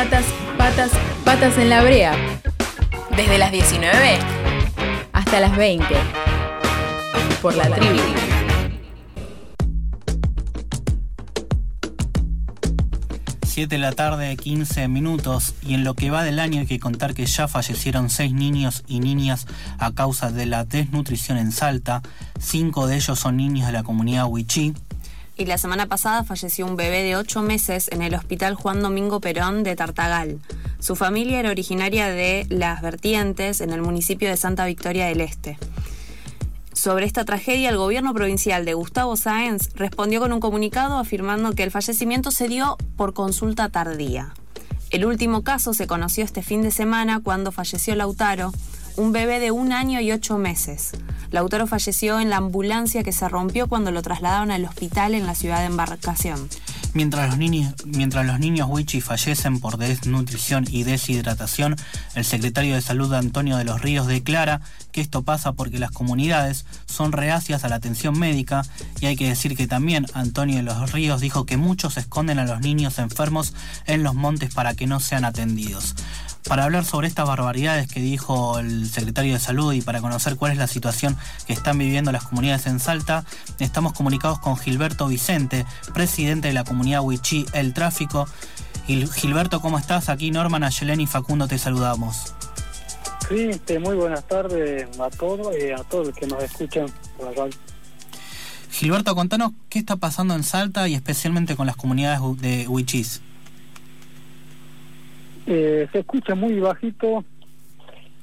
Patas, patas, patas en la brea. Desde las 19 hasta las 20. Por la tribu. de la tarde, 15 minutos, y en lo que va del año hay que contar que ya fallecieron seis niños y niñas a causa de la desnutrición en Salta. Cinco de ellos son niños de la comunidad Huichí. Y la semana pasada falleció un bebé de 8 meses en el hospital Juan Domingo Perón de Tartagal. Su familia era originaria de Las Vertientes, en el municipio de Santa Victoria del Este. Sobre esta tragedia, el gobierno provincial de Gustavo Sáenz respondió con un comunicado afirmando que el fallecimiento se dio por consulta tardía. El último caso se conoció este fin de semana cuando falleció Lautaro, un bebé de un año y ocho meses. Lautaro falleció en la ambulancia que se rompió cuando lo trasladaron al hospital en la ciudad de Embarcación. Mientras los niños, mientras los niños fallecen por desnutrición y deshidratación, el secretario de Salud Antonio de los Ríos declara que esto pasa porque las comunidades son reacias a la atención médica y hay que decir que también Antonio de los Ríos dijo que muchos esconden a los niños enfermos en los montes para que no sean atendidos. Para hablar sobre estas barbaridades que dijo el secretario de Salud y para conocer cuál es la situación que están viviendo las comunidades en Salta, estamos comunicados con Gilberto Vicente, presidente de la comunidad Huichí El Tráfico. Gilberto, ¿cómo estás? Aquí Norman, Ayelen y Facundo te saludamos. Sí, muy buenas tardes a todos y a todos los que nos escuchan por la Gilberto, contanos qué está pasando en Salta y especialmente con las comunidades de Huichís. Eh, se escucha muy bajito.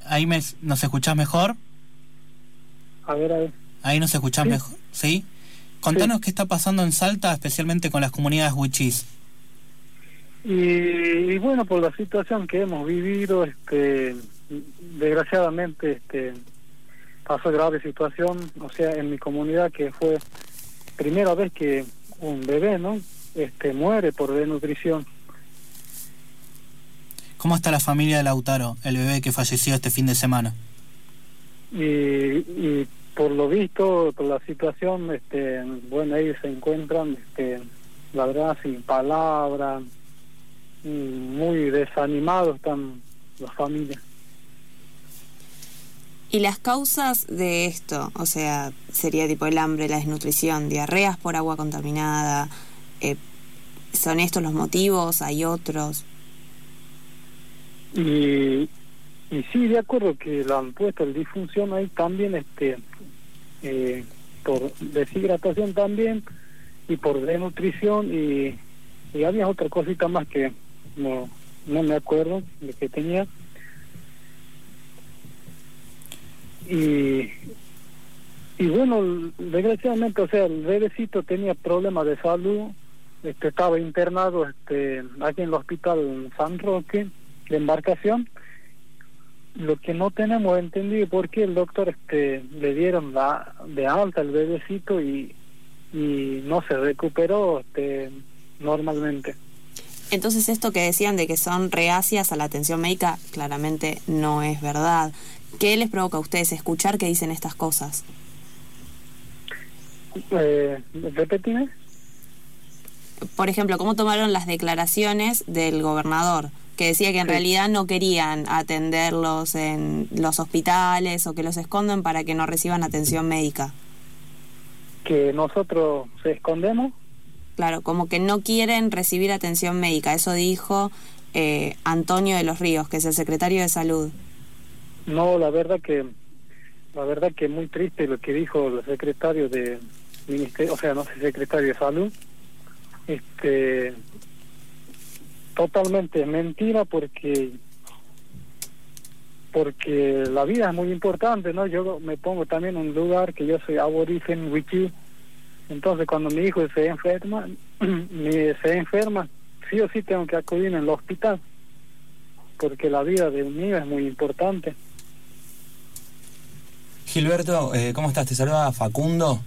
Ahí me, nos escuchás mejor. A ver, a ver. Ahí nos escuchás mejor, ¿sí? Contanos qué está pasando en Salta, especialmente con las comunidades huichís. Y, bueno, por la situación que hemos vivido, este, desgraciadamente, este, pasó grave situación, o sea, en mi comunidad que fue primera vez que un bebé, ¿no? Este, muere por desnutrición. ¿Cómo está la familia de Lautaro, el bebé que falleció este fin de semana? Y, por lo visto, por la situación, este, bueno, ellos se encuentran, este, la verdad, sin palabras, muy desanimados están las familias. ¿Y las causas de esto? O sea, sería tipo el hambre, la desnutrición, diarreas por agua contaminada. Eh, ¿Son estos los motivos? ¿Hay otros? Y, y sí, de acuerdo que la han puesto el disfunción ahí también, este, eh, por deshidratación también y por desnutrición y, y había otra cosita más que no, no me acuerdo de que tenía. Y, y bueno, desgraciadamente, o sea, el bebecito tenía problemas de salud, este, estaba internado este, aquí en el hospital San Roque de embarcación. Lo que no tenemos entendido por qué el doctor este, le dieron la, de alta el bebecito y, y no se recuperó este, normalmente. Entonces esto que decían de que son reacias a la atención médica claramente no es verdad. ¿Qué les provoca a ustedes escuchar que dicen estas cosas? Eh, Por ejemplo, ¿cómo tomaron las declaraciones del gobernador? Que decía que en realidad no querían atenderlos en los hospitales o que los esconden para que no reciban atención médica. ¿Que nosotros se escondemos? Claro, como que no quieren recibir atención médica. Eso dijo eh, Antonio de los Ríos, que es el secretario de Salud. No, la verdad que la verdad que muy triste lo que dijo el secretario de ministerio, o sea, no sé, secretario de Salud. Este totalmente mentira porque porque la vida es muy importante, ¿no? Yo me pongo también en un lugar que yo soy aborigen wichí, entonces cuando mi hijo se enferma, se enferma, sí o sí tengo que acudir en el hospital, porque la vida de un niño es muy importante. Gilberto, eh, ¿cómo estás? Te saluda Facundo.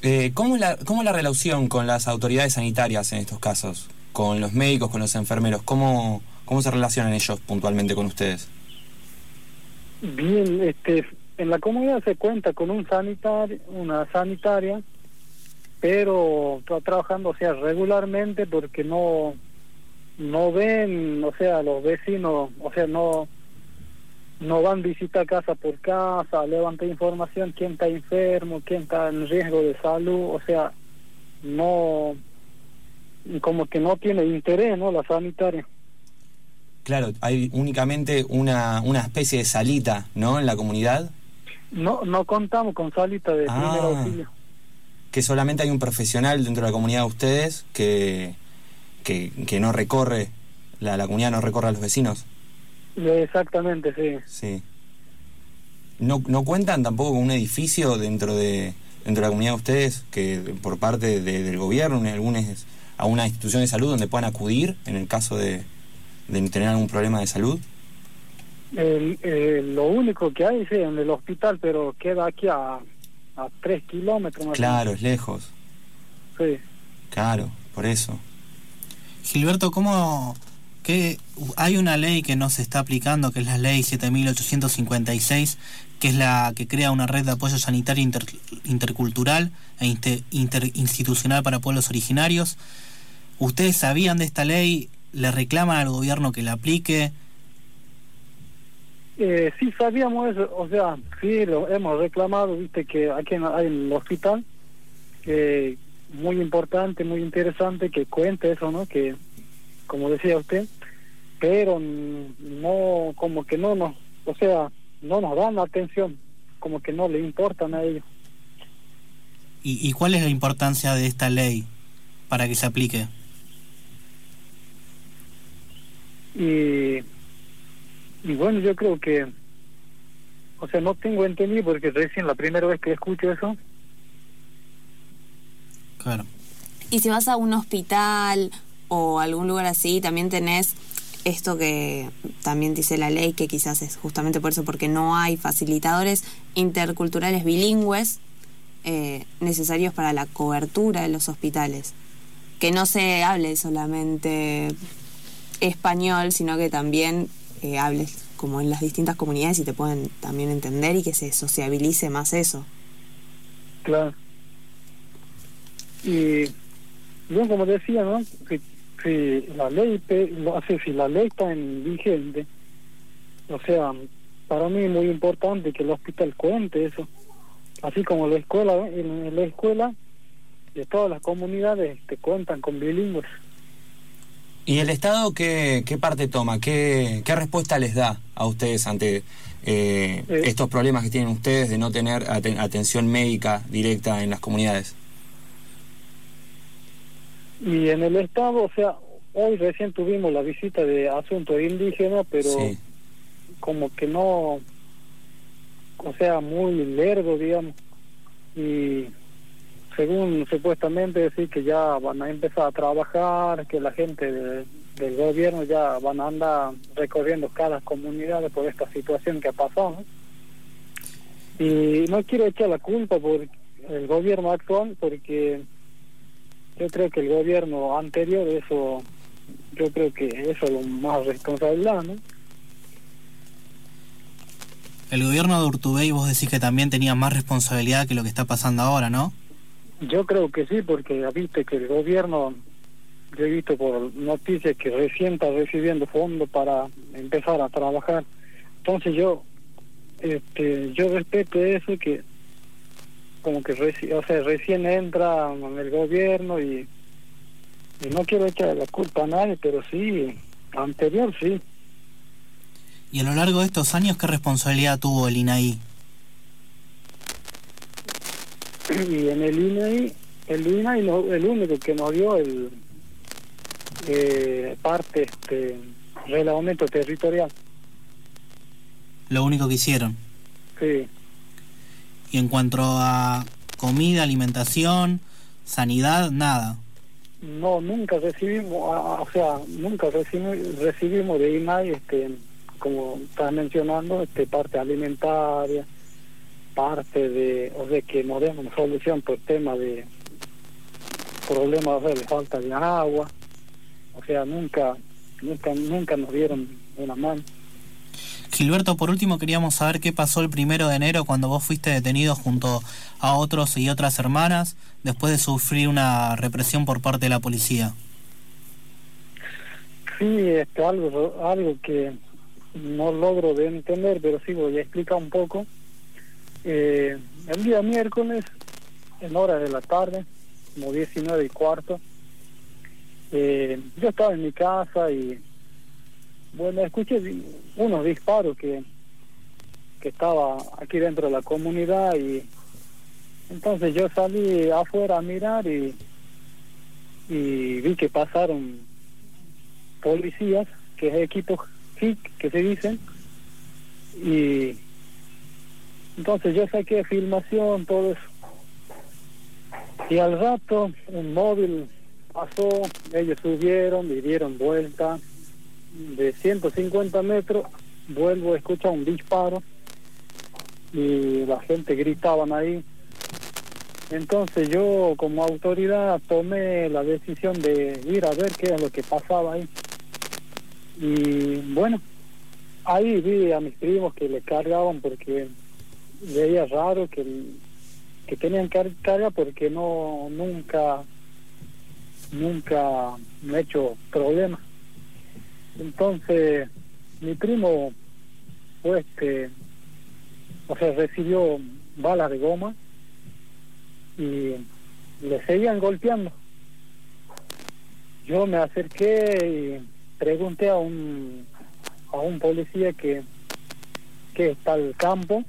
Eh, ¿cómo, la, ¿Cómo la relación con las autoridades sanitarias en estos casos? Con los médicos, con los enfermeros? ¿Cómo, cómo se relacionan ellos puntualmente con ustedes? Bien, este, en la comunidad se cuenta con un sanitario, una sanitaria, pero está trabajando o sea, regularmente porque no no ven, o sea, los vecinos, o sea, no no van a visitar casa por casa, levantar información, quién está enfermo, quién está en riesgo de salud, o sea, no, como que no tiene interés, ¿no? La sanitaria. Claro, hay únicamente una, una especie de salita, ¿no? En la comunidad. No, no contamos con salita de primer Ah. auxilio. Que solamente hay un profesional dentro de la comunidad de ustedes que, que, que no recorre, la, la comunidad no recorre a los vecinos. Exactamente, sí. Sí. ¿No, ¿No cuentan tampoco con un edificio dentro de, dentro de la comunidad de ustedes que por parte de- del gobierno, algunas, a una institución de salud donde puedan acudir en el caso de, de tener algún problema de salud? El, eh, lo único que hay, sí, en el hospital, pero queda aquí a, a tres kilómetros más o Claro, es lejos. Sí. Claro, por eso. Gilberto, ¿cómo que hay una ley que no se está aplicando, que es la ley 7856, que es la que crea una red de apoyo sanitario inter- intercultural e inter- interinstitucional para pueblos originarios? ¿Ustedes sabían de esta ley? ¿Le reclaman al gobierno que la aplique? Eh, sí sabíamos eso, o sea, sí lo hemos reclamado, viste que aquí en, hay en el hospital, eh, muy importante, muy interesante que cuente eso, ¿no? Que, como decía usted, pero no, como que no nos, o sea, no nos dan la atención, como que no le importan a ellos. ¿Y, y cuál es la importancia de esta ley para que se aplique? Y, y bueno, yo creo que, o sea, no tengo entendido porque recién la primera vez que escucho eso, Claro. Y si vas a un hospital o algún lugar así, también tenés esto que también dice la ley, que quizás es justamente por eso, porque no hay facilitadores interculturales bilingües eh, necesarios para la cobertura de los hospitales. Que no se hable solamente español, sino que también eh, hables como en las distintas comunidades y te pueden también entender y que se sociabilice más eso. Claro. Y yo como decía, ¿no? Si, si la ley lo hace, si la ley está en vigente, o sea, para mí es muy importante que el hospital cuente eso, así como la escuela, en la escuela de todas las comunidades te cuentan con bilingües. ¿Y el Estado qué, qué parte toma? ¿Qué, qué respuesta les da a ustedes ante eh, Eh. estos problemas que tienen ustedes de no tener aten- atención médica directa en las comunidades? Y en el estado, o sea, hoy recién tuvimos la visita de asuntos indígenas, pero Sí. como que no, o sea, muy lerdo, digamos. Y según supuestamente decir que ya van a empezar a trabajar, que la gente de- del gobierno ya van a andar recorriendo cada comunidad por esta situación que ha pasado. Y no quiero echar la culpa por el gobierno actual, porque yo creo que el gobierno anterior, eso, yo creo que eso es lo más responsabilidad, ¿no? El gobierno de Urtubey vos decís que también tenía más responsabilidad que lo que está pasando ahora, ¿no? Yo creo que sí, porque viste que el gobierno, yo he visto por noticias que recién está recibiendo fondos para empezar a trabajar. Entonces yo, este, yo respeto eso que como que reci- o sea, recién entra en el gobierno y, y no quiero echar la culpa a nadie, pero sí, anterior sí. Y a lo largo de estos años, ¿qué responsabilidad tuvo el INAI? Y en el INAI, el INAI no, el único que nos dio el eh, parte este reglamento territorial, Lo único que hicieron. sí, Y en cuanto a comida, alimentación, sanidad, nada. no nunca recibimos, o sea, nunca recibimos, recibimos de INAI este como estás mencionando, este parte alimentaria, parte de, o sea que den una solución por tema de problemas de falta de agua, o sea nunca, nunca, nunca nos dieron una mano. Gilberto, por último queríamos saber qué pasó el primero de enero cuando vos fuiste detenido junto a otros y otras hermanas después de sufrir una represión por parte de la policía. Sí, este, algo, algo que no logro de entender, pero sí voy a explicar un poco. Eh, el día miércoles, en hora de la tarde, como 19 y cuarto, eh, yo estaba en mi casa y, bueno, escuché unos disparos que, que estaba aquí dentro de la comunidad y entonces yo salí afuera a mirar y, y vi que pasaron policías, que es equipo que se dicen, y entonces yo saqué filmación, todo eso. Y al rato un móvil pasó, ellos subieron y dieron vuelta de 150 metros, vuelvo a escuchar un disparo y la gente gritaban ahí. Entonces yo como autoridad tomé la decisión de ir a ver qué es lo que pasaba ahí. Y bueno, ahí vi a mis primos que le cargaban porque veía raro que, que tenían carga porque no nunca nunca me he hecho problemas. Entonces, mi primo pues este, o sea, recibió balas de goma y le seguían golpeando. Yo me acerqué y pregunté a un a un policía que que está al campo.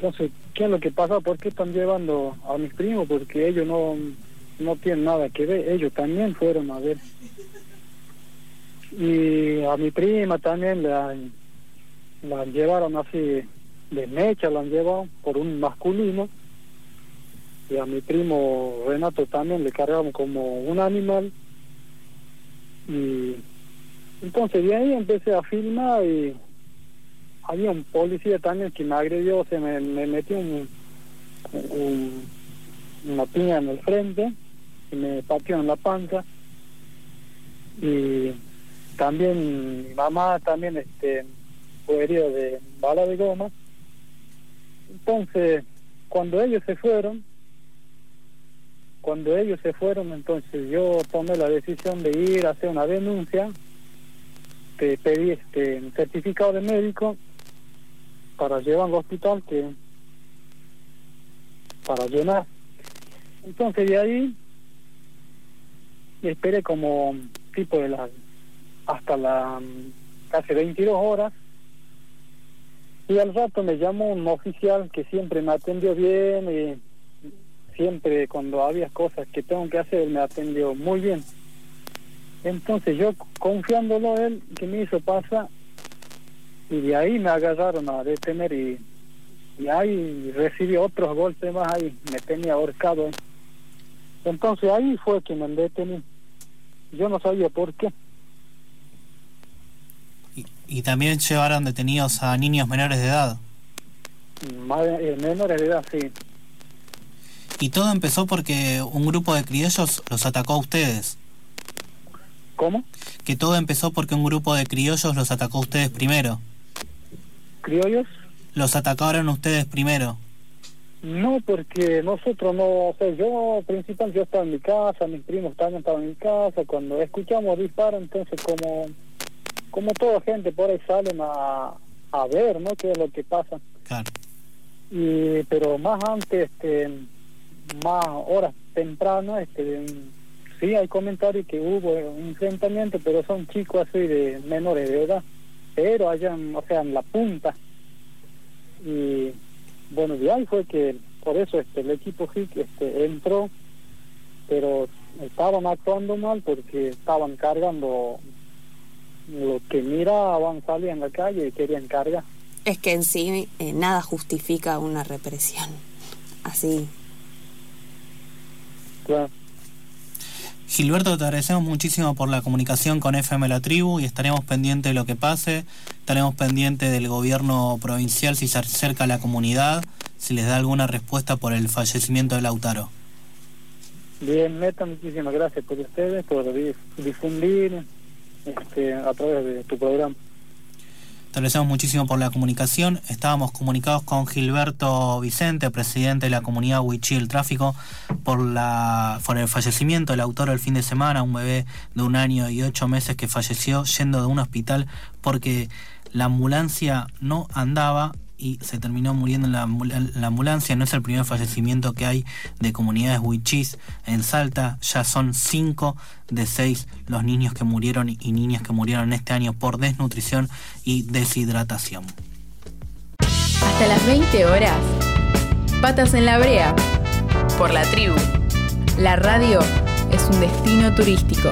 Entonces, ¿qué es lo que pasa? ¿Por qué están llevando a mis primos? Porque ellos no no tienen nada que ver, ellos también fueron a ver. Y a mi prima también la, la llevaron así de mecha, la han llevado por un masculino. Y a mi primo Renato también le cargaron como un animal. Y entonces de ahí empecé a filmar y había un policía también que me agredió, se me, me metió un, una piña en el frente y me pateó en la panza. Y también mi mamá también este fue herida de bala de goma. Entonces cuando ellos se fueron cuando ellos se fueron entonces yo tomé la decisión de ir a hacer una denuncia te pedí este un certificado de médico para llevar al hospital que para llenar. Entonces de ahí esperé como tipo de las hasta la casi 22 horas. Y al rato me llamó un oficial que siempre me atendió bien y siempre cuando había cosas que tengo que hacer me atendió muy bien. Entonces yo confiándolo él que me hizo pasar y de ahí me agarraron a detener y, y ahí recibí otros golpes más ahí me tenía ahorcado entonces ahí fue que me detení yo no sabía por qué. Y, también llevaron detenidos a niños menores de edad. Eh, menores de edad, sí. Y todo empezó porque un grupo de criollos los atacó a ustedes. ¿Cómo? Que todo empezó porque un grupo de criollos los atacó a ustedes primero. ¿Criollos? Los atacaron ustedes primero. No, porque nosotros no, o sea, yo principal yo estaba en mi casa, mis primos también estaban en mi casa, cuando escuchamos disparos, entonces como como toda gente por ahí salen a, a ver, ¿no? qué es lo que pasa. Claro. Y pero más antes este más horas temprano este sí hay comentarios que hubo un enfrentamiento, pero son chicos así de menores de edad, pero allá, o sea, en la punta. Y bueno, de ahí fue que por eso este el equipo HIC este, entró, pero estaban actuando mal porque estaban cargando lo que miraban, salían en la calle y querían cargar. Es que en sí eh, nada justifica una represión así. Claro. Gilberto, te agradecemos muchísimo por la comunicación con FM La Tribu y estaremos pendientes de lo que pase, estaremos pendientes del gobierno provincial si se acerca a la comunidad, si les da alguna respuesta por el fallecimiento de Lautaro. Bien, Meta, muchísimas gracias por ustedes, por difundir este, a través de tu programa. Te agradecemos muchísimo por la comunicación. Estábamos comunicados con Gilberto Vicente, presidente de la comunidad Huichí del Tráfico, por, la, por el fallecimiento del autor el fin de semana, un bebé de un año y ocho meses que falleció yendo de un hospital porque la ambulancia no andaba y se terminó muriendo en la, ambulancia. No es el primer fallecimiento que hay de comunidades huichís en Salta. Ya son cinco de seis los niños que murieron y niñas que murieron este año por desnutrición y deshidratación. Hasta las 20 horas. Patas en la brea. Por la tribu. La radio es un destino turístico.